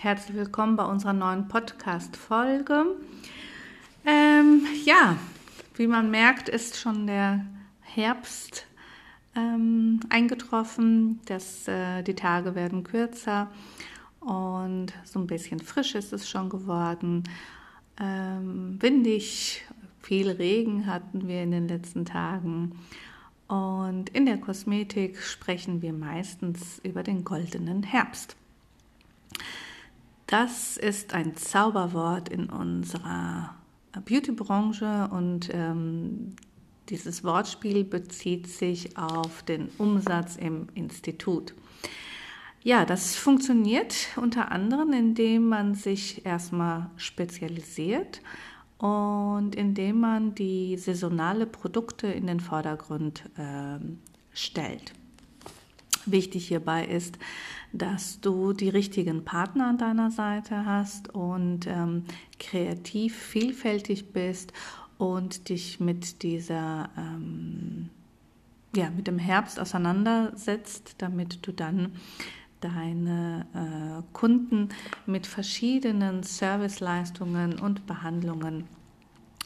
Herzlich willkommen bei unserer neuen Podcast-Folge. Ähm, ja, wie man merkt, ist schon der Herbst ähm, eingetroffen. Das, äh, die Tage werden kürzer und so ein bisschen frisch ist es schon geworden. Ähm, windig, viel Regen hatten wir in den letzten Tagen. Und in der Kosmetik sprechen wir meistens über den goldenen Herbst. Das ist ein Zauberwort in unserer Beautybranche und ähm, dieses Wortspiel bezieht sich auf den Umsatz im Institut. Ja, das funktioniert unter anderem, indem man sich erstmal spezialisiert und indem man die saisonale Produkte in den Vordergrund äh, stellt. Wichtig hierbei ist, dass du die richtigen Partner an deiner Seite hast und ähm, kreativ, vielfältig bist und dich mit dieser, ähm, ja, mit dem Herbst auseinandersetzt, damit du dann deine äh, Kunden mit verschiedenen Serviceleistungen und Behandlungen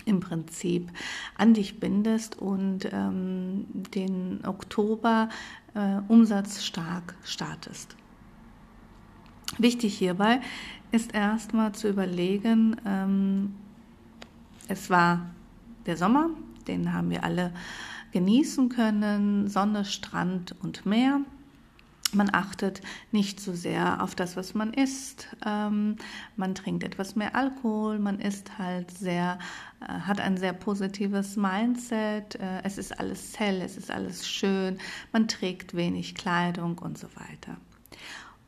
im Prinzip an dich bindest und ähm, den Oktober äh, umsatzstark startest. Wichtig hierbei ist erstmal zu überlegen, ähm, es war der Sommer, den haben wir alle genießen können, Sonne, Strand und Meer. Man achtet nicht so sehr auf das, was man isst. Ähm, man trinkt etwas mehr Alkohol. Man ist halt sehr, äh, hat ein sehr positives Mindset. Äh, es ist alles hell, es ist alles schön. Man trägt wenig Kleidung und so weiter.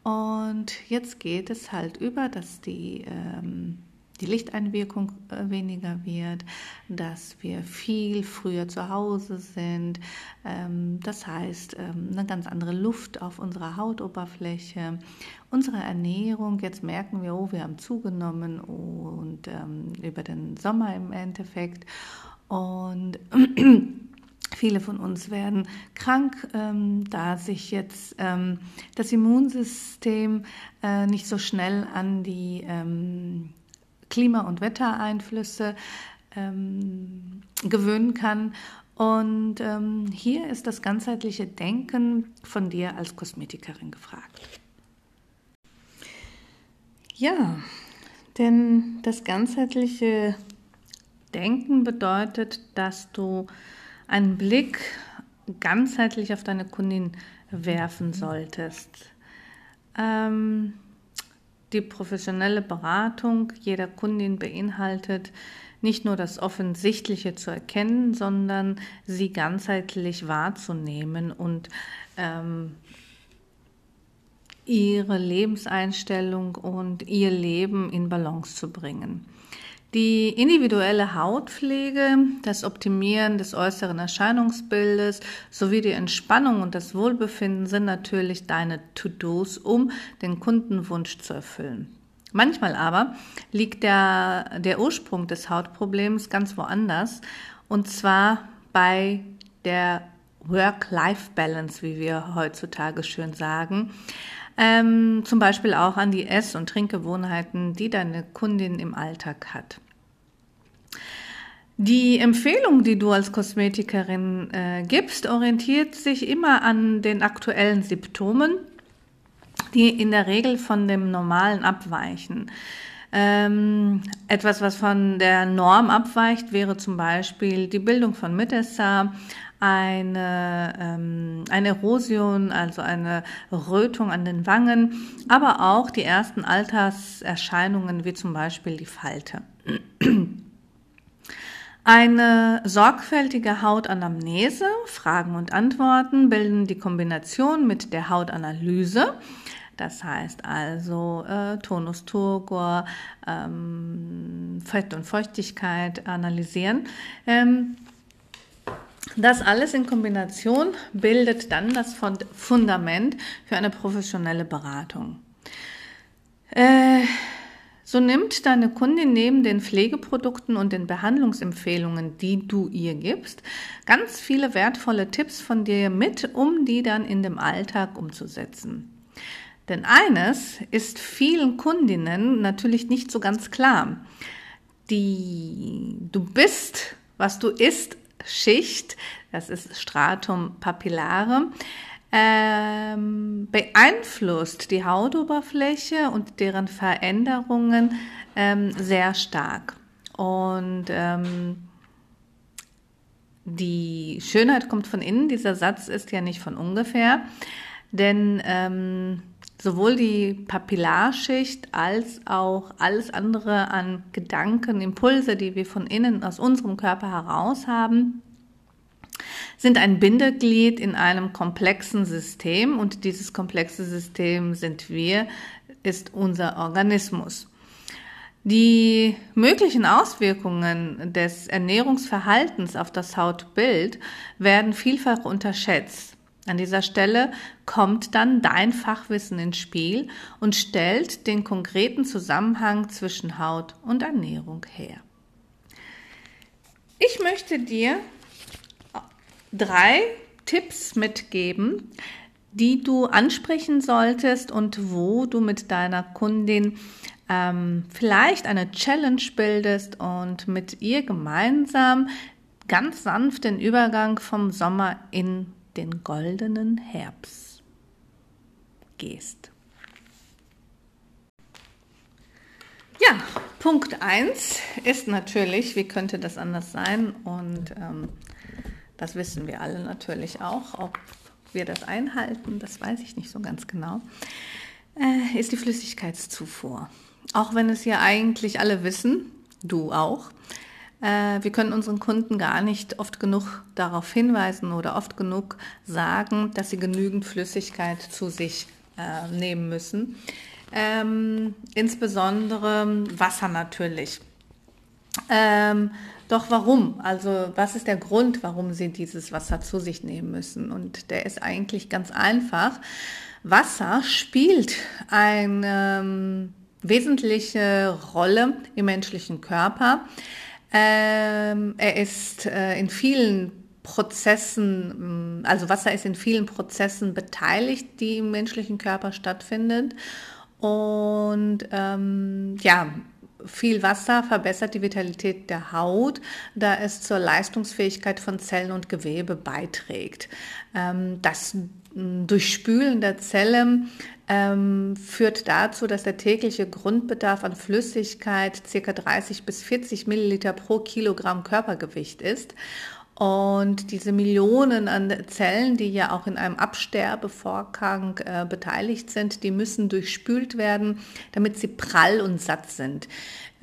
Und jetzt geht es halt über, dass die ähm, die Lichteinwirkung äh, weniger wird, dass wir viel früher zu Hause sind. Ähm, das heißt, ähm, eine ganz andere Luft auf unserer Hautoberfläche. Unsere Ernährung, jetzt merken wir, oh, wir haben zugenommen und ähm, über den Sommer im Endeffekt. Und Viele von uns werden krank, ähm, da sich jetzt ähm, das Immunsystem äh, nicht so schnell an die ähm, Klima- und Wettereinflüsse ähm, gewöhnen kann. Und ähm, hier ist das ganzheitliche Denken von dir als Kosmetikerin gefragt. Ja, denn das ganzheitliche Denken bedeutet, dass du einen Blick ganzheitlich auf deine Kundin werfen solltest. Ähm, die professionelle Beratung jeder Kundin beinhaltet nicht nur das Offensichtliche zu erkennen, sondern sie ganzheitlich wahrzunehmen und ähm, ihre Lebenseinstellung und ihr Leben in Balance zu bringen. Die individuelle Hautpflege, das Optimieren des äußeren Erscheinungsbildes sowie die Entspannung und das Wohlbefinden sind natürlich deine To-Dos, um den Kundenwunsch zu erfüllen. Manchmal aber liegt der, der Ursprung des Hautproblems ganz woanders und zwar bei der Work-Life-Balance, wie wir heutzutage schön sagen. Ähm, zum Beispiel auch an die Ess- und Trinkgewohnheiten, die deine Kundin im Alltag hat. Die Empfehlung, die du als Kosmetikerin äh, gibst, orientiert sich immer an den aktuellen Symptomen, die in der Regel von dem Normalen abweichen. Ähm, etwas, was von der Norm abweicht, wäre zum Beispiel die Bildung von Mitessa, eine, ähm, eine Erosion, also eine Rötung an den Wangen, aber auch die ersten Alterserscheinungen wie zum Beispiel die Falte. Eine sorgfältige Hautanamnese, Fragen und Antworten bilden die Kombination mit der Hautanalyse. Das heißt also äh, Tonus, Turgor, ähm, Fett und Feuchtigkeit analysieren. Ähm, das alles in Kombination bildet dann das Fundament für eine professionelle Beratung. Äh, so nimmt deine Kundin neben den Pflegeprodukten und den Behandlungsempfehlungen, die du ihr gibst, ganz viele wertvolle Tipps von dir mit, um die dann in dem Alltag umzusetzen. Denn eines ist vielen Kundinnen natürlich nicht so ganz klar. Die du bist, was du isst, Schicht, das ist Stratum papillare, ähm, beeinflusst die Hautoberfläche und deren Veränderungen ähm, sehr stark. Und ähm, die Schönheit kommt von innen. Dieser Satz ist ja nicht von ungefähr, denn ähm, sowohl die Papillarschicht als auch alles andere an Gedanken, Impulse, die wir von innen aus unserem Körper heraus haben, sind ein Bindeglied in einem komplexen System und dieses komplexe System sind wir, ist unser Organismus. Die möglichen Auswirkungen des Ernährungsverhaltens auf das Hautbild werden vielfach unterschätzt. An dieser Stelle kommt dann dein Fachwissen ins Spiel und stellt den konkreten Zusammenhang zwischen Haut und Ernährung her. Ich möchte dir drei Tipps mitgeben, die du ansprechen solltest und wo du mit deiner Kundin ähm, vielleicht eine Challenge bildest und mit ihr gemeinsam ganz sanft den Übergang vom Sommer in den goldenen Herbst gehst. Ja, Punkt 1 ist natürlich, wie könnte das anders sein? Und ähm, das wissen wir alle natürlich auch. Ob wir das einhalten, das weiß ich nicht so ganz genau, äh, ist die Flüssigkeitszufuhr. Auch wenn es ja eigentlich alle wissen, du auch. Äh, wir können unseren Kunden gar nicht oft genug darauf hinweisen oder oft genug sagen, dass sie genügend Flüssigkeit zu sich äh, nehmen müssen. Ähm, insbesondere Wasser natürlich. Ähm, doch warum? Also was ist der Grund, warum sie dieses Wasser zu sich nehmen müssen? Und der ist eigentlich ganz einfach. Wasser spielt eine ähm, wesentliche Rolle im menschlichen Körper. Ähm, er ist äh, in vielen Prozessen, mm, also Wasser ist in vielen Prozessen beteiligt, die im menschlichen Körper stattfinden. Und ähm, ja, viel Wasser verbessert die Vitalität der Haut, da es zur Leistungsfähigkeit von Zellen und Gewebe beiträgt. Ähm, das Durchspülen der Zellen ähm, führt dazu, dass der tägliche Grundbedarf an Flüssigkeit ca. 30 bis 40 Milliliter pro Kilogramm Körpergewicht ist. Und diese Millionen an Zellen, die ja auch in einem Absterbevorgang äh, beteiligt sind, die müssen durchspült werden, damit sie prall und satt sind.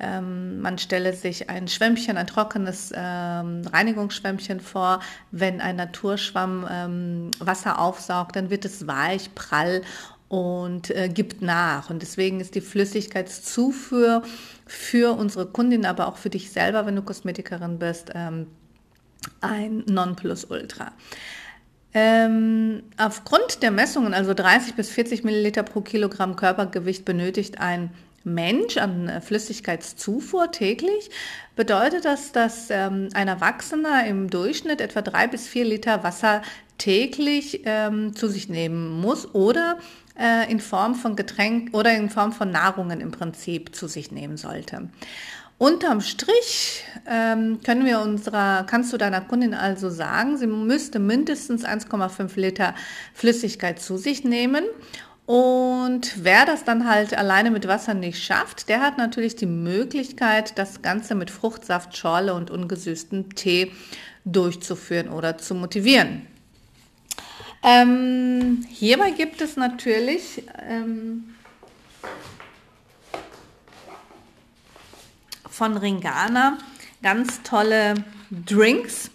Ähm, man stelle sich ein Schwämmchen, ein trockenes ähm, Reinigungsschwämmchen vor. Wenn ein Naturschwamm ähm, Wasser aufsaugt, dann wird es weich, prall und äh, gibt nach. Und deswegen ist die Flüssigkeitszufuhr für unsere Kundin, aber auch für dich selber, wenn du Kosmetikerin bist, ähm, ein Nonplusultra. Ähm, aufgrund der Messungen, also 30 bis 40 Milliliter pro Kilogramm Körpergewicht, benötigt ein Mensch an Flüssigkeitszufuhr täglich, bedeutet das, dass ähm, ein Erwachsener im Durchschnitt etwa drei bis vier Liter Wasser täglich ähm, zu sich nehmen muss oder äh, in Form von Getränk oder in Form von Nahrungen im Prinzip zu sich nehmen sollte. Unterm Strich ähm, können wir unserer, kannst du deiner Kundin also sagen, sie müsste mindestens 1,5 Liter Flüssigkeit zu sich nehmen. Und wer das dann halt alleine mit Wasser nicht schafft, der hat natürlich die Möglichkeit, das Ganze mit Fruchtsaft, Schorle und ungesüßtem Tee durchzuführen oder zu motivieren. Ähm, hierbei gibt es natürlich ähm, von Ringana ganz tolle Drinks,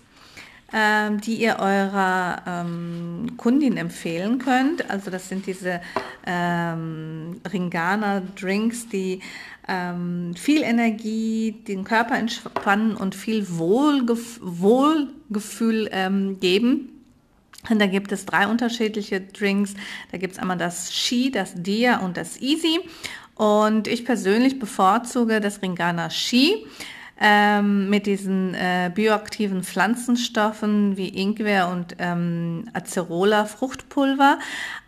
ähm, die ihr eurer ähm, Kundin empfehlen könnt. Also das sind diese ähm, Ringana Drinks, die ähm, viel Energie, den Körper entspannen und viel Wohlgef Wohlgefühl ähm, geben. Und da gibt es drei unterschiedliche Drinks. Da gibt es einmal das Ski, das Dia und das Easy. Und ich persönlich bevorzuge das Ringana Ski. ähm, mit diesen äh, bioaktiven Pflanzenstoffen wie Ingwer und ähm, Acerola Fruchtpulver.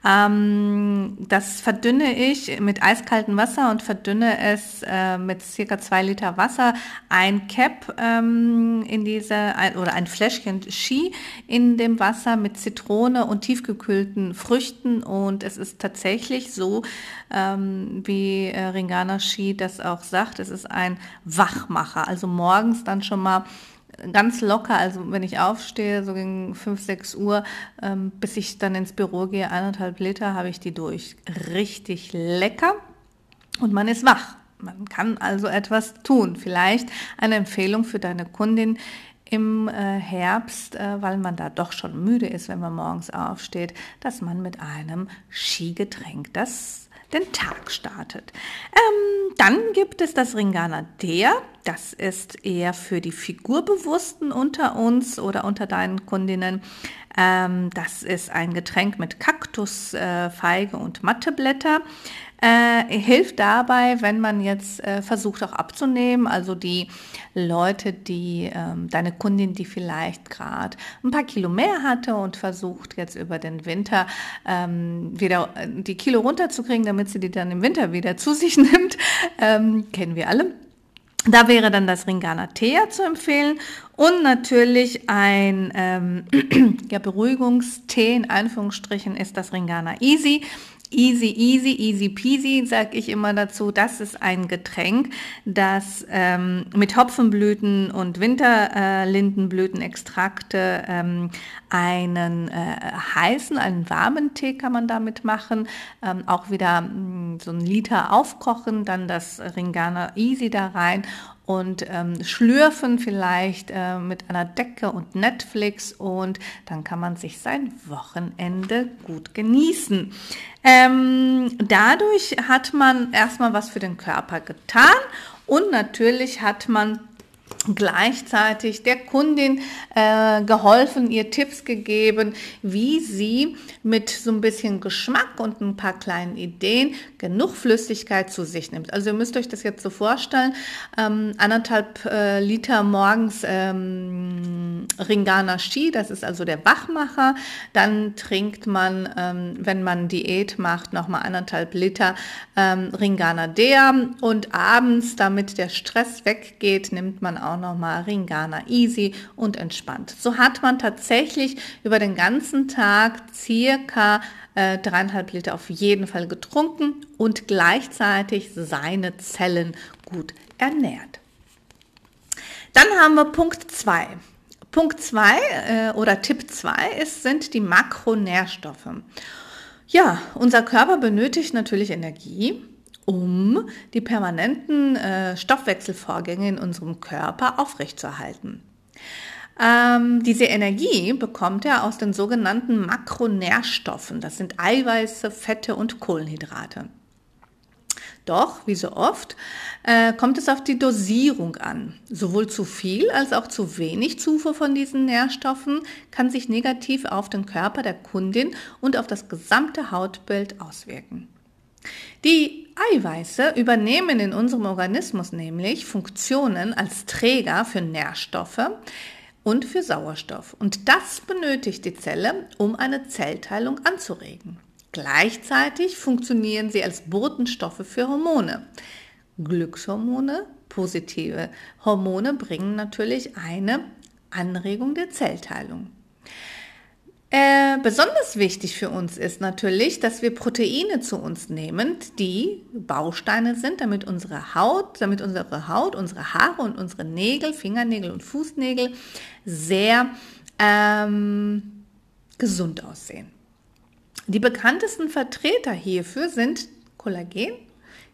Ähm, das verdünne ich mit eiskaltem Wasser und verdünne es äh, mit circa zwei Liter Wasser. Ein Cap ähm, in diese ein, oder ein Fläschchen Ski in dem Wasser mit Zitrone und tiefgekühlten Früchten und es ist tatsächlich so, ähm, wie äh, Ringana Ski das auch sagt, es ist ein Wachmacher. Also morgens dann schon mal ganz locker, also wenn ich aufstehe, so gegen 5, 6 Uhr, ähm, bis ich dann ins Büro gehe, eineinhalb Liter habe ich die durch. Richtig lecker und man ist wach. Man kann also etwas tun. Vielleicht eine Empfehlung für deine Kundin im äh, Herbst, äh, weil man da doch schon müde ist, wenn man morgens aufsteht, dass man mit einem Skigetränk das den Tag startet. Ähm, dann gibt es das Ringana Dea. Das ist eher für die Figurbewussten unter uns oder unter deinen Kundinnen. Ähm, das ist ein Getränk mit Kaktus, äh, Feige und Matteblätter. Äh, hilft dabei, wenn man jetzt äh, versucht auch abzunehmen, also die Leute, die ähm, deine Kundin, die vielleicht gerade ein paar Kilo mehr hatte und versucht jetzt über den Winter ähm, wieder äh, die Kilo runterzukriegen, damit sie die dann im Winter wieder zu sich nimmt, ähm, kennen wir alle. Da wäre dann das Ringana Thea zu empfehlen und natürlich ein ähm, ja, Beruhigungstee in Anführungsstrichen ist das Ringana Easy. Easy, easy, easy peasy, sag ich immer dazu. Das ist ein Getränk, das ähm, mit Hopfenblüten und Winterlindenblütenextrakte ähm, einen äh, heißen, einen warmen Tee kann man damit machen. Ähm, auch wieder mh, mm, so ein Liter aufkochen, dann das Ringana Easy da rein und ähm, schlürfen vielleicht äh, mit einer Decke und Netflix und dann kann man sich sein Wochenende gut genießen. Ähm, dadurch hat man erstmal was für den Körper getan und natürlich hat man gleichzeitig der Kundin äh, geholfen, ihr Tipps gegeben, wie sie mit so ein bisschen Geschmack und ein paar kleinen Ideen genug Flüssigkeit zu sich nimmt. Also ihr müsst euch das jetzt so vorstellen, ähm, anderthalb äh, Liter morgens ähm, Ringana Ski, das ist also der Wachmacher, dann trinkt man, ähm, wenn man Diät macht, nochmal anderthalb Liter ähm, Ringana Dea und abends, damit der Stress weggeht, nimmt man auch nochmal Ringana Easy und entspannt. So hat man tatsächlich über den ganzen Tag circa äh, dreieinhalb Liter auf jeden Fall getrunken und gleichzeitig seine Zellen gut ernährt. Dann haben wir Punkt 2. Punkt 2 äh, oder Tipp 2 ist, sind die Makronährstoffe. Ja, unser Körper benötigt natürlich Energie um die permanenten äh, Stoffwechselvorgänge in unserem Körper aufrechtzuerhalten. Ähm, diese Energie bekommt er aus den sogenannten Makronährstoffen. Das sind Eiweiße, Fette und Kohlenhydrate. Doch, wie so oft, äh, kommt es auf die Dosierung an. Sowohl zu viel als auch zu wenig Zufuhr von diesen Nährstoffen kann sich negativ auf den Körper der Kundin und auf das gesamte Hautbild auswirken. Die Eiweiße übernehmen in unserem Organismus nämlich Funktionen als Träger für Nährstoffe und für Sauerstoff. Und das benötigt die Zelle, um eine Zellteilung anzuregen. Gleichzeitig funktionieren sie als Botenstoffe für Hormone. Glückshormone, positive Hormone bringen natürlich eine Anregung der Zellteilung. Äh, besonders wichtig für uns ist natürlich, dass wir Proteine zu uns nehmen, die Bausteine sind, damit unsere Haut, damit unsere Haut, unsere Haare und unsere Nägel, Fingernägel und Fußnägel sehr ähm, gesund aussehen. Die bekanntesten Vertreter hierfür sind Kollagen,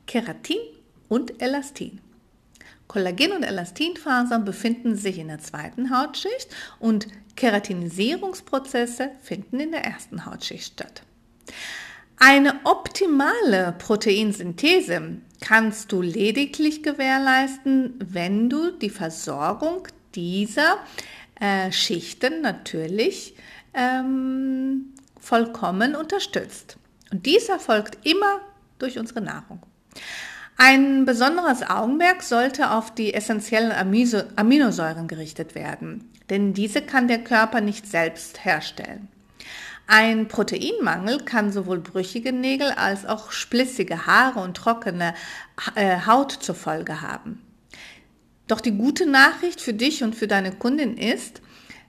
Keratin und Elastin. Kollagen- und Elastinfasern befinden sich in der zweiten Hautschicht und Keratinisierungsprozesse finden in der ersten Hautschicht statt. Eine optimale Proteinsynthese kannst du lediglich gewährleisten, wenn du die Versorgung dieser äh, Schichten natürlich ähm, vollkommen unterstützt. Und dies erfolgt immer durch unsere Nahrung. Ein besonderes Augenmerk sollte auf die essentiellen Aminosäuren gerichtet werden, denn diese kann der Körper nicht selbst herstellen. Ein Proteinmangel kann sowohl brüchige Nägel als auch splissige Haare und trockene äh, Haut zur Folge haben. Doch die gute Nachricht für dich und für deine Kundin ist,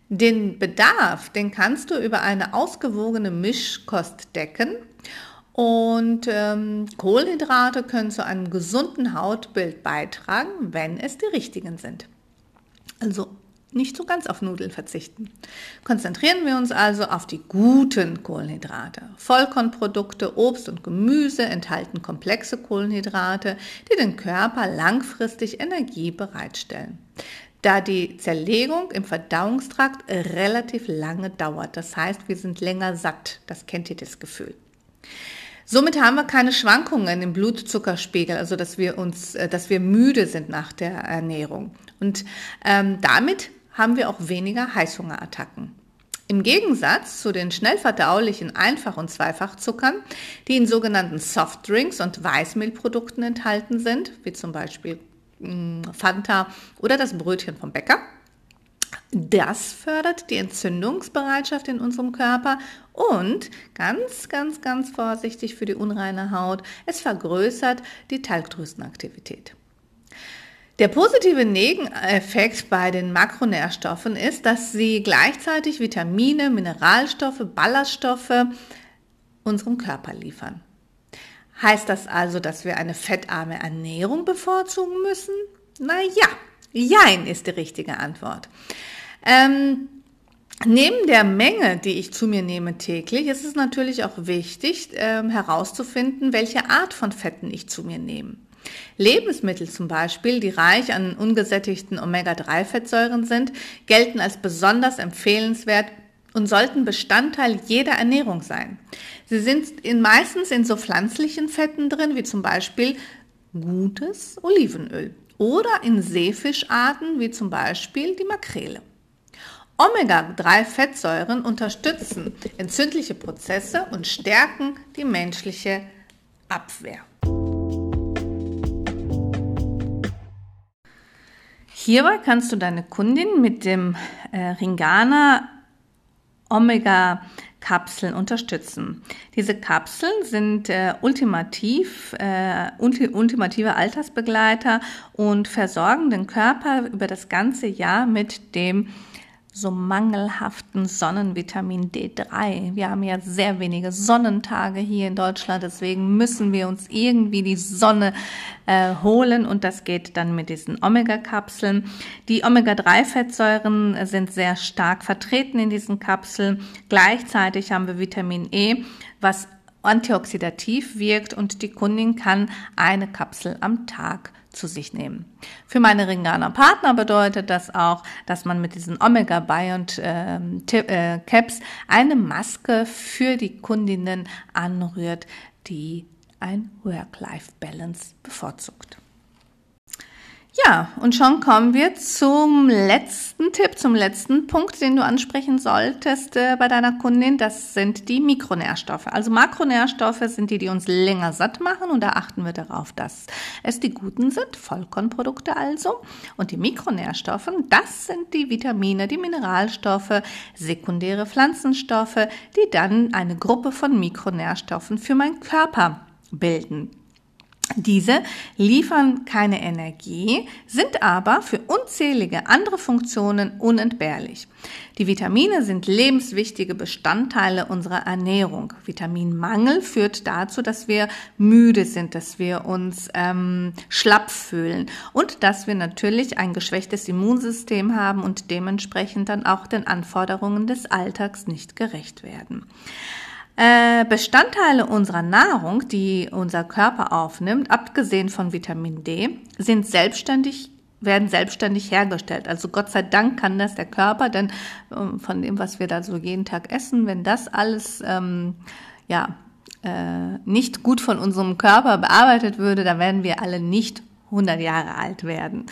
den Bedarf, den kannst du über eine ausgewogene Mischkost decken und ähm, Kohlenhydrate können zu einem gesunden Hautbild beitragen, wenn es die richtigen sind. Also nicht so ganz auf Nudeln verzichten. Konzentrieren wir uns also auf die guten Kohlenhydrate. Vollkornprodukte, Obst und Gemüse enthalten komplexe Kohlenhydrate, die den Körper langfristig Energie bereitstellen. Da die Zerlegung im Verdauungstrakt relativ lange dauert. Das heißt, wir sind länger satt. Das kennt ihr das Gefühl. Somit haben wir keine Schwankungen im Blutzuckerspiegel, also dass wir uns, äh, dass wir müde sind nach der Ernährung. Und ähm, damit haben wir auch weniger Heißhungerattacken. Im Gegensatz zu den schnell verdaulichen Einfach- und Zweifachzuckern, die in sogenannten Softdrinks und Weißmehlprodukten enthalten sind, wie zum Beispiel mm, Fanta oder das Brötchen vom Bäcker, das fördert die Entzündungsbereitschaft in unserem Körper und ganz, ganz, ganz vorsichtig für die unreine Haut, es vergrößert die Talgdrüsenaktivität. Der positive Nebeneffekt bei den Makronährstoffen ist, dass sie gleichzeitig Vitamine, Mineralstoffe, Ballaststoffe unserem Körper liefern. Heißt das also, dass wir eine fettarme Ernährung bevorzugen müssen? Na ja, jein ist die richtige Antwort. Ähm, Neben der Menge, die ich zu mir nehme täglich, ist es natürlich auch wichtig ähm, herauszufinden, welche Art von Fetten ich zu mir nehme. Lebensmittel zum Beispiel, die reich an ungesättigten Omega-3-Fettsäuren sind, gelten als besonders empfehlenswert und sollten Bestandteil jeder Ernährung sein. Sie sind in, meistens in so pflanzlichen Fetten drin, wie zum Beispiel gutes Olivenöl oder in Seefischarten, wie zum Beispiel die Makrele. Omega-3-Fettsäuren unterstützen entzündliche Prozesse und stärken die menschliche Abwehr. Hierbei kannst du deine Kundin mit dem äh, Ringana Omega Kapseln unterstützen. Diese Kapseln sind äh, ultimativ, äh, ultimative Altersbegleiter und versorgen den Körper über das ganze Jahr mit dem so mangelhaften Sonnenvitamin D3. Wir haben ja sehr wenige Sonnentage hier in Deutschland, deswegen müssen wir uns irgendwie die Sonne äh, holen und das geht dann mit diesen Omega-Kapseln. Die Omega-3-Fettsäuren sind sehr stark vertreten in diesen Kapseln. Gleichzeitig haben wir Vitamin E, was antioxidativ wirkt und die Kundin kann eine Kapsel am Tag zu sich nehmen. Für meine Ringaner Partner bedeutet das auch, dass man mit diesen Omega Biont äh, äh, Caps eine Maske für die Kundinnen anrührt, die ein Work-Life-Balance bevorzugt. Ja, und schon kommen wir zum letzten Tipp, zum letzten Punkt, den du ansprechen solltest äh, bei deiner Kundin. Das sind die Mikronährstoffe. Also Makronährstoffe sind die, die uns länger satt machen und da achten wir darauf, dass es die guten sind, Vollkornprodukte also. Und die Mikronährstoffe, das sind die Vitamine, die Mineralstoffe, sekundäre Pflanzenstoffe, die dann eine Gruppe von Mikronährstoffen für meinen Körper bilden. Diese liefern keine Energie, sind aber für unzählige andere Funktionen unentbehrlich. Die Vitamine sind lebenswichtige Bestandteile unserer Ernährung. Vitaminmangel führt dazu, dass wir müde sind, dass wir uns ähm, schlapp fühlen und dass wir natürlich ein geschwächtes Immunsystem haben und dementsprechend dann auch den Anforderungen des Alltags nicht gerecht werden. Äh, Bestandteile unserer Nahrung, die unser Körper aufnimmt, abgesehen von Vitamin D, sind selbstständig werden selbstständig hergestellt. Also Gott sei Dank kann das der Körper, denn ähm, von dem, was wir da so jeden Tag essen, wenn das alles ähm, ja äh, nicht gut von unserem Körper bearbeitet würde, dann werden wir alle nicht 100 Jahre alt werden.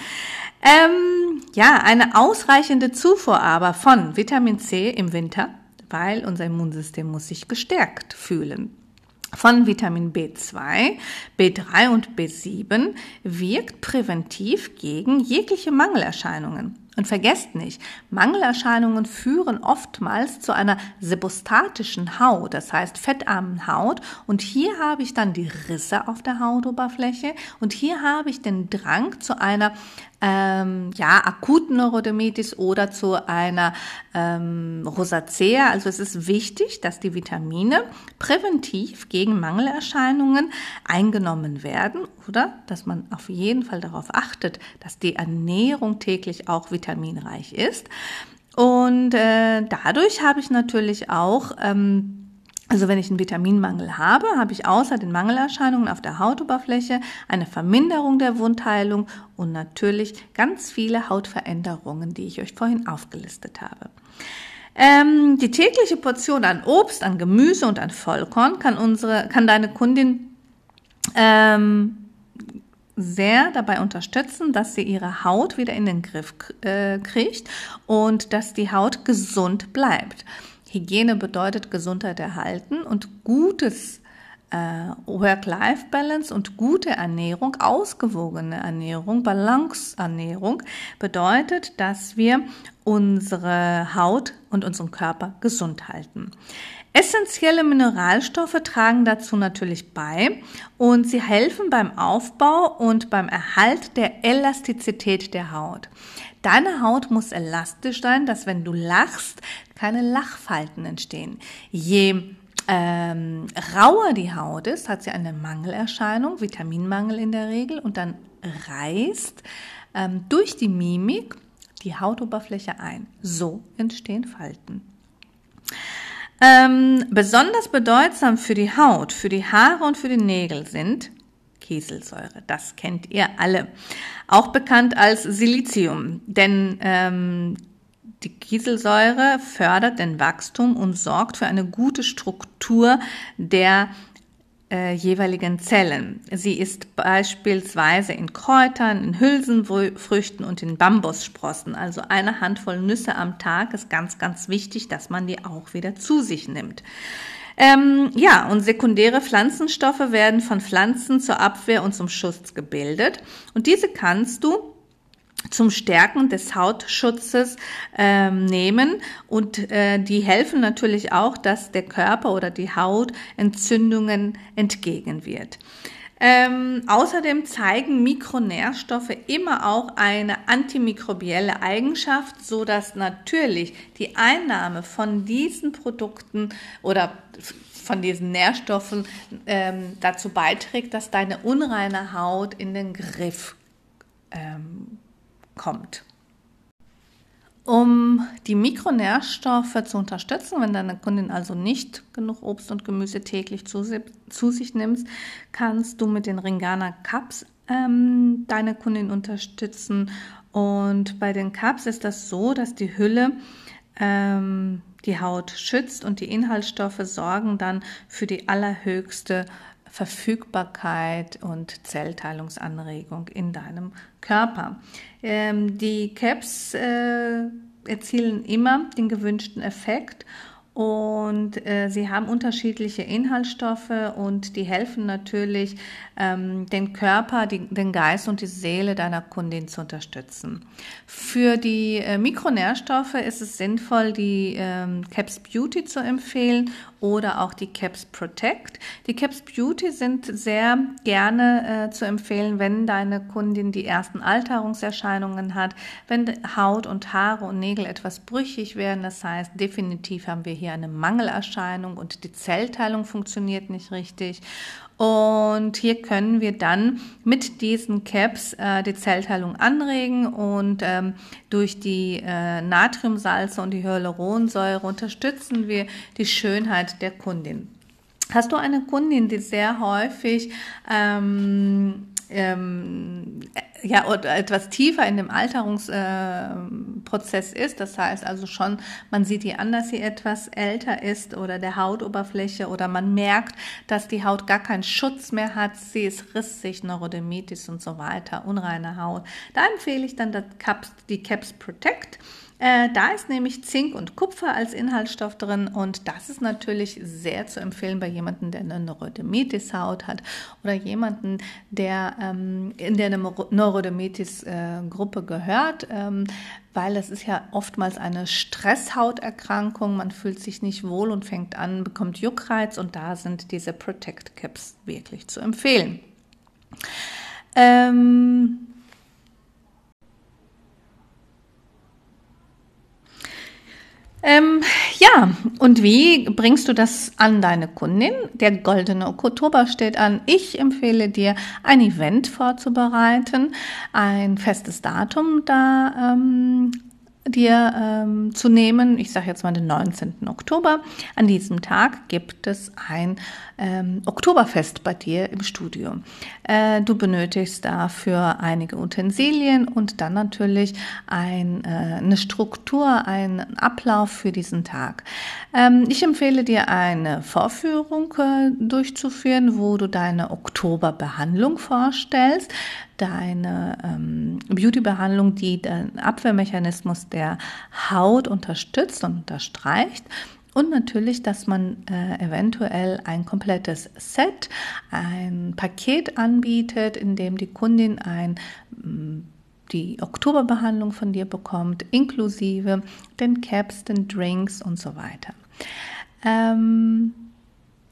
Ähm, ja, eine ausreichende Zufuhr aber von Vitamin C im Winter weil unser Immunsystem muss sich gestärkt fühlen. von Vitamin B2, B3 und B7 wirkt präventiv gegen jegliche Mangelerscheinungen. Und vergesst nicht, Mangelerscheinungen führen oftmals zu einer sebostatischen Haut, das heißt fettarmen Haut. Und hier habe ich dann die Risse auf der Hautoberfläche und hier habe ich den Drang zu einer ähm, ja, akuten Neurodermitis oder zu einer ähm, Rosacea. Also es ist wichtig, dass die Vitamine präventiv gegen Mangelerscheinungen eingenommen werden oder dass man auf jeden Fall darauf achtet, dass die Ernährung täglich auch vitaminreich ist. Und äh, dadurch habe ich natürlich auch ähm, also wenn ich einen Vitaminmangel habe, habe ich außer den Mangelerscheinungen auf der Hautoberfläche eine Verminderung der Wundheilung und natürlich ganz viele Hautveränderungen, die ich euch vorhin aufgelistet habe. Ähm, die tägliche Portion an Obst, an Gemüse und an Vollkorn kann unsere, kann deine Kundin ähm, sehr dabei unterstützen, dass sie ihre Haut wieder in den Griff äh, kriegt und dass die Haut gesund bleibt. Hygiene bedeutet Gesundheit erhalten und gutes äh, Work-Life-Balance und gute Ernährung, ausgewogene Ernährung, Balance-Ernährung bedeutet, dass wir unsere Haut und unseren Körper gesund halten. Essentielle Mineralstoffe tragen dazu natürlich bei und sie helfen beim Aufbau und beim Erhalt der Elastizität der Haut. Deine Haut muss elastisch sein, dass wenn du lachst, keine Lachfalten entstehen. Je ähm, rauer die Haut ist, hat sie eine Mangelerscheinung, Vitaminmangel in der Regel, und dann reißt ähm, durch die Mimik die Hautoberfläche ein. So entstehen Falten. Ähm, besonders bedeutsam für die Haut, für die Haare und für die Nägel sind Kieselsäure. Das kennt ihr alle. Auch bekannt als Silizium, denn ähm, die Kieselsäure fördert den Wachstum und sorgt für eine gute Struktur der äh, jeweiligen Zellen. Sie ist beispielsweise in Kräutern, in Hülsenfrüchten und in Bambussprossen. Also eine Handvoll Nüsse am Tag ist ganz, ganz wichtig, dass man die auch wieder zu sich nimmt. Ähm, ja, und sekundäre Pflanzenstoffe werden von Pflanzen zur Abwehr und zum Schutz gebildet. Und diese kannst du zum Stärken des Hautschutzes ähm, nehmen und äh, die helfen natürlich auch, dass der Körper oder die Haut Entzündungen entgegenwirkt. Ähm, außerdem zeigen Mikronährstoffe immer auch eine antimikrobielle Eigenschaft, so dass natürlich die Einnahme von diesen Produkten oder von diesen Nährstoffen ähm, dazu beiträgt, dass deine unreine Haut in den Griff ähm, kommt. Um die Mikronährstoffe zu unterstützen, wenn deine Kundin also nicht genug Obst und Gemüse täglich zu, zu sich nimmst, kannst du mit den Ringana Cups ähm, deine Kundin unterstützen. Und bei den Cups ist das so, dass die Hülle ähm, die Haut schützt und die Inhaltsstoffe sorgen dann für die allerhöchste Verfügbarkeit und Zellteilungsanregung in deinem Körper. Ähm, die Caps äh, erzielen immer den gewünschten Effekt und äh, sie haben unterschiedliche Inhaltsstoffe und die helfen natürlich, ähm, den Körper, die, den Geist und die Seele deiner Kundin zu unterstützen. Für die äh, Mikronährstoffe ist es sinnvoll, die ähm, Caps Beauty zu empfehlen oder auch die Caps Protect. Die Caps Beauty sind sehr gerne äh, zu empfehlen, wenn deine Kundin die ersten Alterungserscheinungen hat, wenn Haut und Haare und Nägel etwas brüchig werden. Das heißt, definitiv haben wir hier eine Mangelerscheinung und die Zellteilung funktioniert nicht richtig. Und hier können wir dann mit diesen Caps äh, die Zellteilung anregen und ähm, durch die äh, Natriumsalze und die Hyaluronsäure unterstützen wir die Schönheit der Kundin. Hast du eine Kundin, die sehr häufig ähm, ähm, ja, oder etwas tiefer in dem Alterungsprozess äh, ist. Das heißt also schon, man sieht die an, dass sie etwas älter ist oder der Hautoberfläche oder man merkt, dass die Haut gar keinen Schutz mehr hat. Sie ist rissig, Neurodermitis und so weiter, unreine Haut. Da empfehle ich dann das Caps, die Caps Protect. Äh, da ist nämlich Zink und Kupfer als Inhaltsstoff drin und das ist natürlich sehr zu empfehlen bei jemandem, der eine Neurodermitis-Haut hat oder jemanden, der ähm, in der Neurodermitis-Gruppe äh, gehört, ähm, weil es ist ja oftmals eine Stresshauterkrankung. Man fühlt sich nicht wohl und fängt an, bekommt Juckreiz und da sind diese Protect Caps wirklich zu empfehlen. Ähm, Ähm, ja, und wie bringst du das an deine Kundin? Der goldene Oktober steht an. Ich empfehle dir, ein Event vorzubereiten, ein festes Datum da ähm, dir ähm, zu nehmen. Ich sage jetzt mal den 19. Oktober. An diesem Tag gibt es ein ähm, Oktoberfest bei dir im Studio. Äh, du benötigst dafür einige Utensilien und dann natürlich ein, äh, eine Struktur, einen Ablauf für diesen Tag. Ähm, ich empfehle dir eine Vorführung äh, durchzuführen, wo du deine Oktoberbehandlung vorstellst deine ähm, Beauty-Behandlung, die den Abwehrmechanismus der Haut unterstützt und unterstreicht. Und natürlich, dass man äh, eventuell ein komplettes Set, ein Paket anbietet, in dem die Kundin ein mm, die Oktoberbehandlung von dir bekommt, inklusive den Caps, den Drinks und so weiter. Ähm,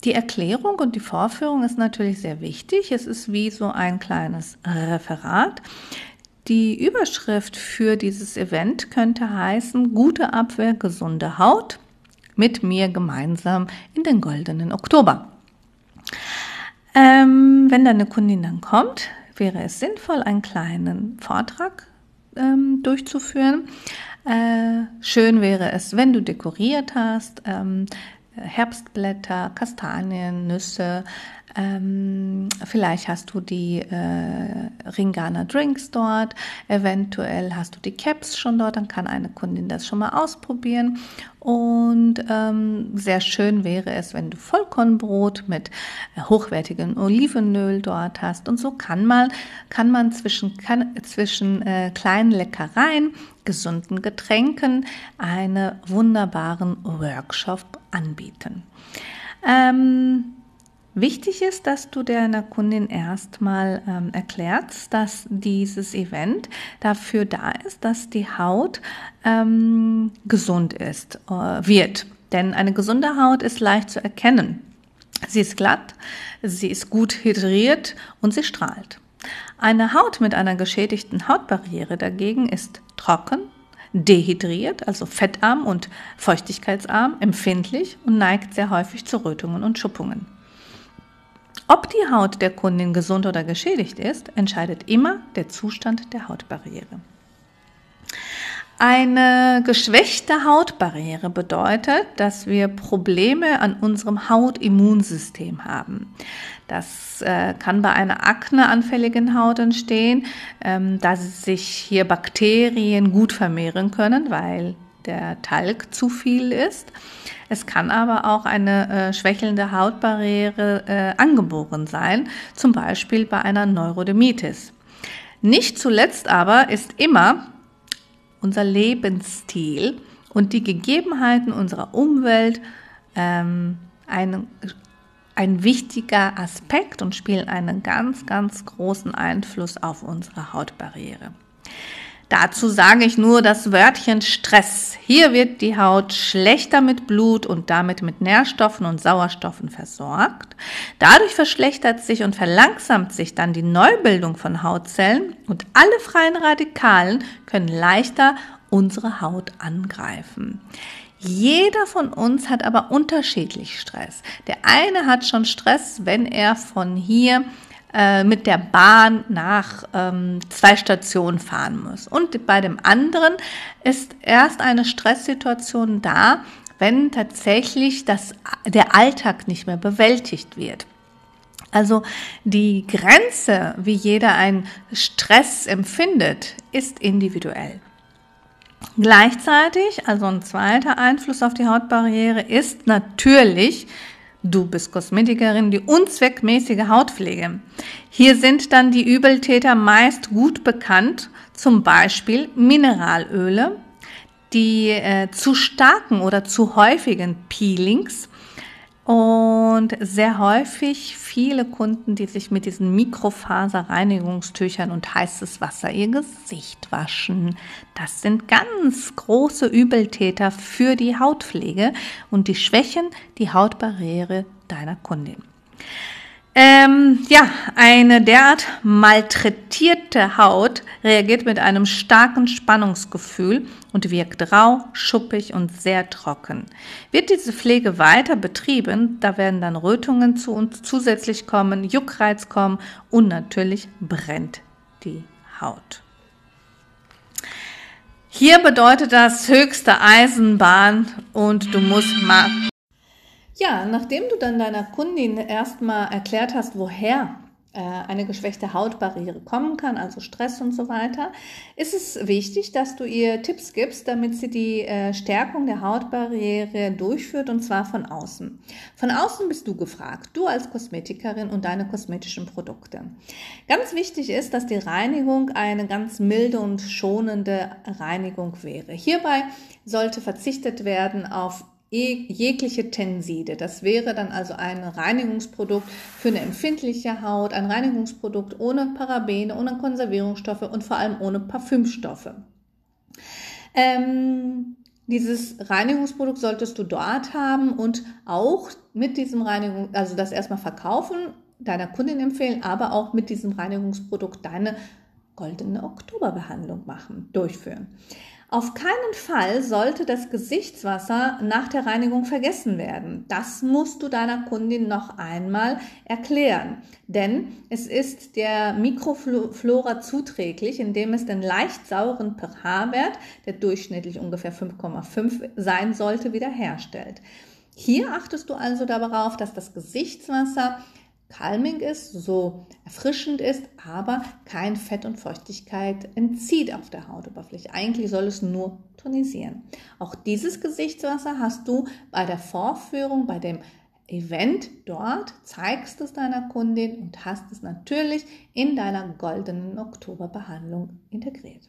die Erklärung und die Vorführung ist natürlich sehr wichtig. Es ist wie so ein kleines Referat. Die Überschrift für dieses Event könnte heißen Gute Abwehr, gesunde Haut mit mir gemeinsam in den goldenen Oktober. Ähm, wenn deine Kundin dann kommt, wäre es sinnvoll, einen kleinen Vortrag ähm, durchzuführen. Äh, schön wäre es, wenn du dekoriert hast, ähm, Herbstblätter, Kastanien, Nüsse, ähm, vielleicht hast du die äh, Ringana Drinks dort, eventuell hast du die Caps schon dort, dann kann eine Kundin das schon mal ausprobieren. Und ähm, sehr schön wäre es, wenn du Vollkornbrot mit hochwertigem Olivenöl dort hast. Und so kann man, kann man zwischen, kann, zwischen äh, kleinen Leckereien, gesunden Getränken einen wunderbaren Workshop anbieten. Ähm, Wichtig ist, dass du deiner Kundin erstmal ähm, erklärst, dass dieses Event dafür da ist, dass die Haut ähm, gesund ist, äh, wird. Denn eine gesunde Haut ist leicht zu erkennen. Sie ist glatt, sie ist gut hydriert und sie strahlt. Eine Haut mit einer geschädigten Hautbarriere dagegen ist trocken, dehydriert, also fettarm und feuchtigkeitsarm, empfindlich und neigt sehr häufig zu Rötungen und Schuppungen. Ob die Haut der Kundin gesund oder geschädigt ist, entscheidet immer der Zustand der Hautbarriere. Eine geschwächte Hautbarriere bedeutet, dass wir Probleme an unserem Hautimmunsystem haben. Das äh, kann bei einer akneanfälligen Haut entstehen, ähm, da sich hier Bakterien gut vermehren können, weil der Talg zu viel ist. Es kann aber auch eine äh, schwächelnde Hautbarriere äh, angeboren sein, zum Beispiel bei einer Neurodermitis. Nicht zuletzt aber ist immer unser Lebensstil und die Gegebenheiten unserer Umwelt ähm, ein, ein wichtiger Aspekt und spielen einen ganz, ganz großen Einfluss auf unsere Hautbarriere. Dazu sage ich nur das Wörtchen Stress. Hier wird die Haut schlechter mit Blut und damit mit Nährstoffen und Sauerstoffen versorgt. Dadurch verschlechtert sich und verlangsamt sich dann die Neubildung von Hautzellen und alle freien Radikalen können leichter unsere Haut angreifen. Jeder von uns hat aber unterschiedlich Stress. Der eine hat schon Stress, wenn er von hier äh, mit der Bahn nach ähm, zwei Stationen fahren muss. Und bei dem anderen ist erst eine Stresssituation da, wenn tatsächlich das, der Alltag nicht mehr bewältigt wird. Also die Grenze, wie jeder einen Stress empfindet, ist individuell. Gleichzeitig, also ein zweiter Einfluss auf die Hautbarriere ist natürlich, du bist Kosmetikerin, die unzweckmäßige Hautpflege. Hier sind dann die Übeltäter meist gut bekannt, zum Beispiel Mineralöle, die äh, zu starken oder zu häufigen Peelings und sehr häufig viele Kunden, die sich mit diesen Mikrofaserreinigungstüchern und heißes Wasser ihr Gesicht waschen. Das sind ganz große Übeltäter für die Hautpflege und die schwächen die Hautbarriere deiner Kundin. Ähm, ja, eine derart malträtierte Haut reagiert mit einem starken Spannungsgefühl und wirkt rau, schuppig und sehr trocken. Wird diese Pflege weiter betrieben, da werden dann Rötungen zu uns zusätzlich kommen, Juckreiz kommen und natürlich brennt die Haut. Hier bedeutet das höchste Eisenbahn und du musst mal ja, nachdem du dann deiner Kundin erstmal erklärt hast, woher äh, eine geschwächte Hautbarriere kommen kann, also Stress und so weiter, ist es wichtig, dass du ihr Tipps gibst, damit sie die äh, Stärkung der Hautbarriere durchführt und zwar von außen. Von außen bist du gefragt, du als Kosmetikerin und deine kosmetischen Produkte. Ganz wichtig ist, dass die Reinigung eine ganz milde und schonende Reinigung wäre. Hierbei sollte verzichtet werden auf jegliche Tenside. Das wäre dann also ein Reinigungsprodukt für eine empfindliche Haut, ein Reinigungsprodukt ohne Parabene, ohne Konservierungsstoffe und vor allem ohne Parfümstoffe. Ähm, dieses Reinigungsprodukt solltest du dort haben und auch mit diesem Reinigung, also das erstmal verkaufen, deiner Kundin empfehlen, aber auch mit diesem Reinigungsprodukt deine goldene Oktoberbehandlung machen, durchführen. Auf keinen Fall sollte das Gesichtswasser nach der Reinigung vergessen werden. Das musst du deiner Kundin noch einmal erklären. Denn es ist der Mikroflora zuträglich, indem es den leicht sauren pH-Wert, der durchschnittlich ungefähr 5,5 sein sollte, wiederherstellt. Hier achtest du also darauf, dass das Gesichtswasser calming ist, so erfrischend ist, aber kein Fett und Feuchtigkeit entzieht auf der Hautoberfläche. Eigentlich soll es nur tonisieren. Auch dieses Gesichtswasser hast du bei der Vorführung, bei dem Event dort, zeigst es deiner Kundin und hast es natürlich in deiner goldenen Oktoberbehandlung integriert.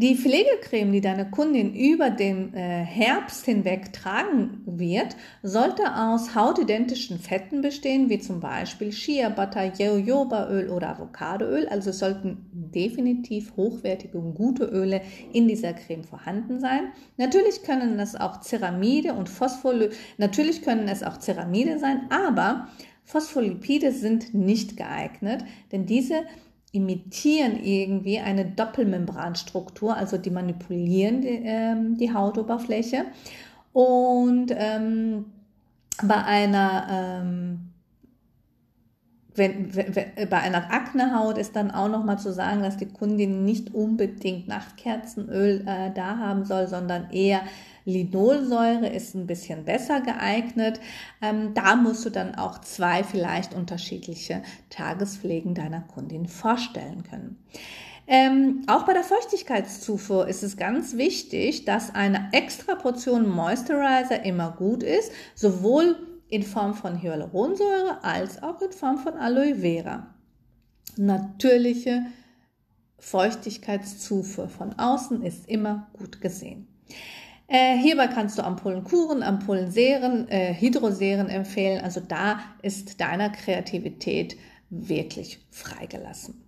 Die Pflegecreme, die deine Kundin über den äh, Herbst hinweg tragen wird, sollte aus hautidentischen Fetten bestehen, wie zum Beispiel Shea Butter, Jojobaöl oder Avocadoöl. Also es sollten definitiv hochwertige und gute Öle in dieser Creme vorhanden sein. Natürlich können es auch Ceramide und Phospholipide, natürlich können es auch Ceramide sein, aber Phospholipide sind nicht geeignet, denn diese imitieren irgendwie eine Doppelmembranstruktur, also die manipulieren die, ähm, die Hautoberfläche. Und ähm, bei einer ähm, wenn, wenn, bei einer Aknehaut ist dann auch noch mal zu sagen, dass die Kundin nicht unbedingt Nachtkerzenöl äh, da haben soll, sondern eher Linolsäure ist ein bisschen besser geeignet. Ähm, da musst du dann auch zwei vielleicht unterschiedliche Tagespflegen deiner Kundin vorstellen können. Ähm, auch bei der Feuchtigkeitszufuhr ist es ganz wichtig, dass eine extra Portion Moisturizer immer gut ist, sowohl in Form von Hyaluronsäure als auch in Form von Aloe Vera. Natürliche Feuchtigkeitszufuhr von außen ist immer gut gesehen. Äh, hierbei kannst du Ampullenkuren, Ampullenserien, äh, Hydroseren empfehlen. Also da ist deiner Kreativität wirklich freigelassen.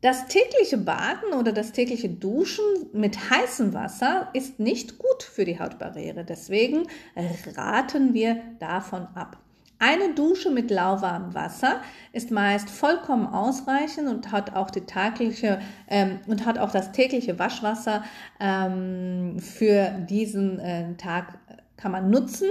Das tägliche Baden oder das tägliche Duschen mit heißem Wasser ist nicht gut für die Hautbarriere. Deswegen raten wir davon ab. Eine Dusche mit lauwarmem Wasser ist meist vollkommen ausreichend und hat auch die tägliche ähm, und hat auch das tägliche Waschwasser ähm, für diesen äh, Tag kann man nutzen.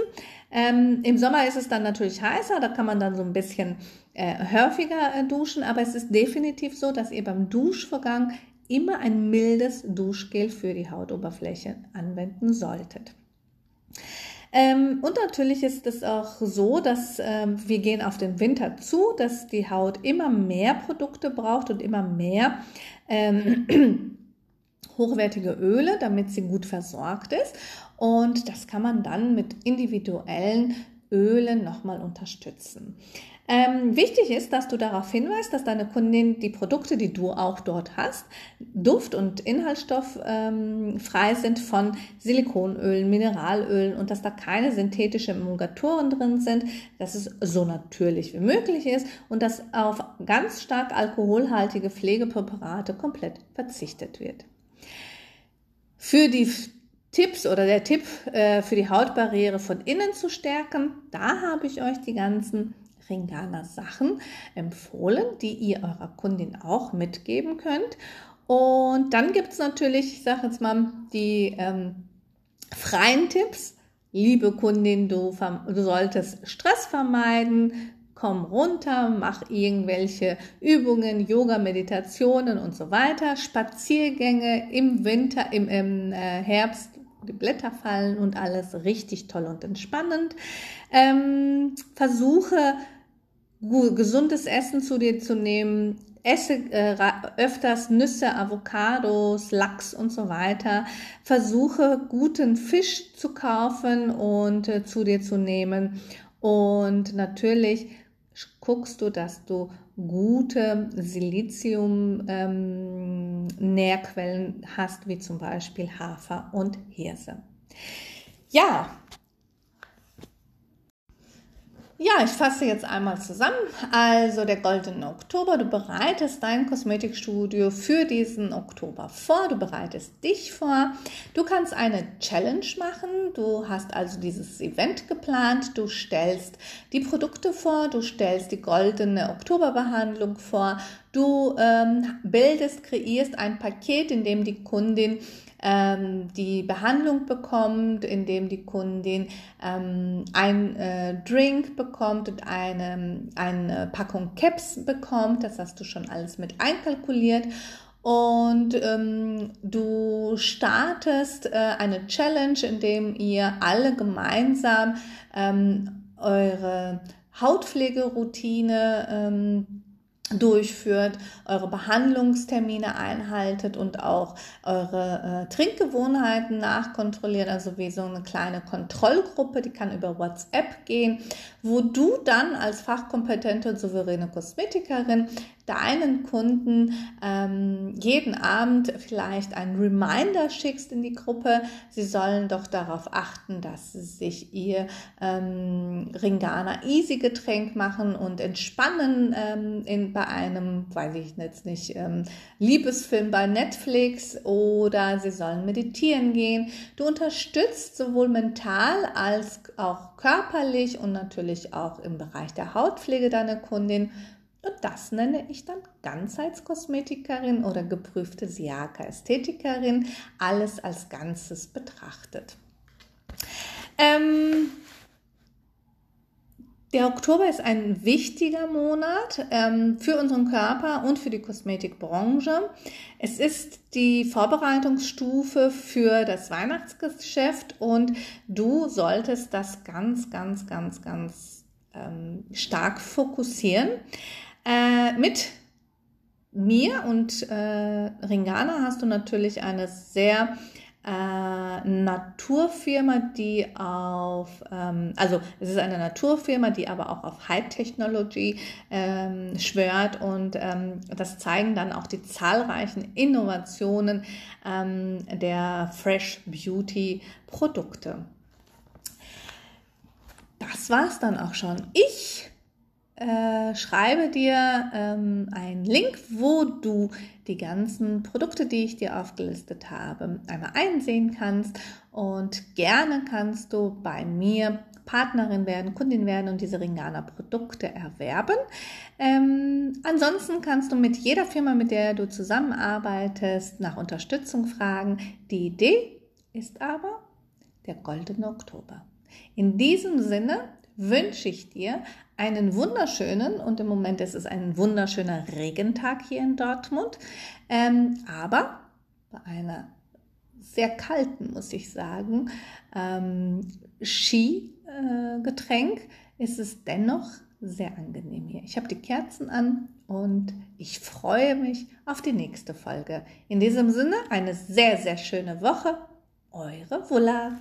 Ähm, Im Sommer ist es dann natürlich heißer, da kann man dann so ein bisschen äh, häufiger äh, duschen, aber es ist definitiv so, dass ihr beim Duschvorgang immer ein mildes Duschgel für die Hautoberfläche anwenden solltet. Ähm, und natürlich ist es auch so, dass ähm, wir gehen auf den Winter zu, dass die Haut immer mehr Produkte braucht und immer mehr ähm, hochwertige Öle, damit sie gut versorgt ist. Und das kann man dann mit individuellen Ölen nochmal unterstützen. Ähm, wichtig ist, dass du darauf hinweist, dass deine Kundin die Produkte, die du auch dort hast, duft- und inhaltsstofffrei ähm, sind von Silikonölen, Mineralölen und dass da keine synthetischen Emulgatoren drin sind, dass es so natürlich wie möglich ist und dass auf ganz stark alkoholhaltige Pflegepräparate komplett verzichtet wird. Für die Tipps oder der Tipp äh, für die Hautbarriere von innen zu stärken, da habe ich euch die ganzen Ringana Sachen empfohlen, die ihr eurer Kundin auch mitgeben könnt. Und dann gibt es natürlich, ich sage jetzt mal, die ähm, freien Tipps. Liebe Kundin, du, du solltest Stress vermeiden, komm runter, mach irgendwelche Übungen, Yoga, Meditationen und so weiter, Spaziergänge im Winter, im, im äh, Herbst, die Blätter fallen und alles richtig toll und entspannend. Ähm, versuche gesundes Essen zu dir zu nehmen, esse äh, öfters Nüsse, Avocados, Lachs und so weiter. Versuche guten Fisch zu kaufen und äh, zu dir zu nehmen. Und natürlich guckst du, dass du gute Silizium-Nährquellen ähm, hast, wie zum Beispiel Hafer und Hirse. Ja, ja, ich fasse jetzt einmal zusammen. Also der goldene Oktober, du bereitest dein Kosmetikstudio für diesen Oktober vor, du bereitest dich vor. Du kannst eine Challenge machen, du hast also dieses Event geplant, du stellst die Produkte vor, du stellst die goldene Oktoberbehandlung vor, du ähm, bildest, kreierst ein Paket, in dem die Kundin ähm, die Behandlung bekommt, indem die Kundin ähm, ein äh, Drink bekommt und eine, eine Packung Caps bekommt. Das hast du schon alles mit einkalkuliert. Und ähm, du startest äh, eine Challenge, in dem ihr alle gemeinsam ähm, eure Hautpflegeroutine ähm, durchführt, eure Behandlungstermine einhaltet und auch eure äh, Trinkgewohnheiten nachkontrolliert, also wie so eine kleine Kontrollgruppe, die kann über WhatsApp gehen, wo du dann als fachkompetente und souveräne Kosmetikerin deinen Kunden ähm, jeden Abend vielleicht einen Reminder schickst in die Gruppe. Sie sollen doch darauf achten, dass sie sich ihr ähm, Ringana Easy Getränk machen und entspannen ähm, in, bei einem, weiß ich jetzt nicht, ähm, Liebesfilm bei Netflix oder sie sollen meditieren gehen. Du unterstützt sowohl mental als auch körperlich und natürlich auch im Bereich der Hautpflege deine Kundin und das nenne ich dann Ganzheitskosmetikerin oder geprüfte Siaka-Ästhetikerin, alles als Ganzes betrachtet. Ähm, der Oktober ist ein wichtiger Monat ähm, für unseren Körper und für die Kosmetikbranche. Es ist die Vorbereitungsstufe für das Weihnachtsgeschäft und du solltest das ganz, ganz, ganz, ganz ähm, stark fokussieren. Äh, mit mir und äh, Ringana hast du natürlich eine sehr äh, Naturfirma, die auf, ähm, also es ist eine Naturfirma, die aber auch auf High Technology ähm, schwört und ähm, das zeigen dann auch die zahlreichen Innovationen ähm, der Fresh Beauty Produkte. Das war's dann auch schon. Ich äh, schreibe dir ähm, einen Link, wo du die ganzen Produkte, die ich dir aufgelistet habe, einmal einsehen kannst. Und gerne kannst du bei mir Partnerin werden, Kundin werden und diese Ringana Produkte erwerben. Ähm, ansonsten kannst du mit jeder Firma, mit der du zusammenarbeitest, nach Unterstützung fragen. Die Idee ist aber der goldene Oktober. In diesem Sinne wünsche ich dir einen wunderschönen, und im Moment ist es ein wunderschöner Regentag hier in Dortmund, ähm, aber bei einer sehr kalten, muss ich sagen, ähm, Ski-Getränk äh, ist es dennoch sehr angenehm hier. Ich habe die Kerzen an und ich freue mich auf die nächste Folge. In diesem Sinne eine sehr, sehr schöne Woche. Eure Wulla.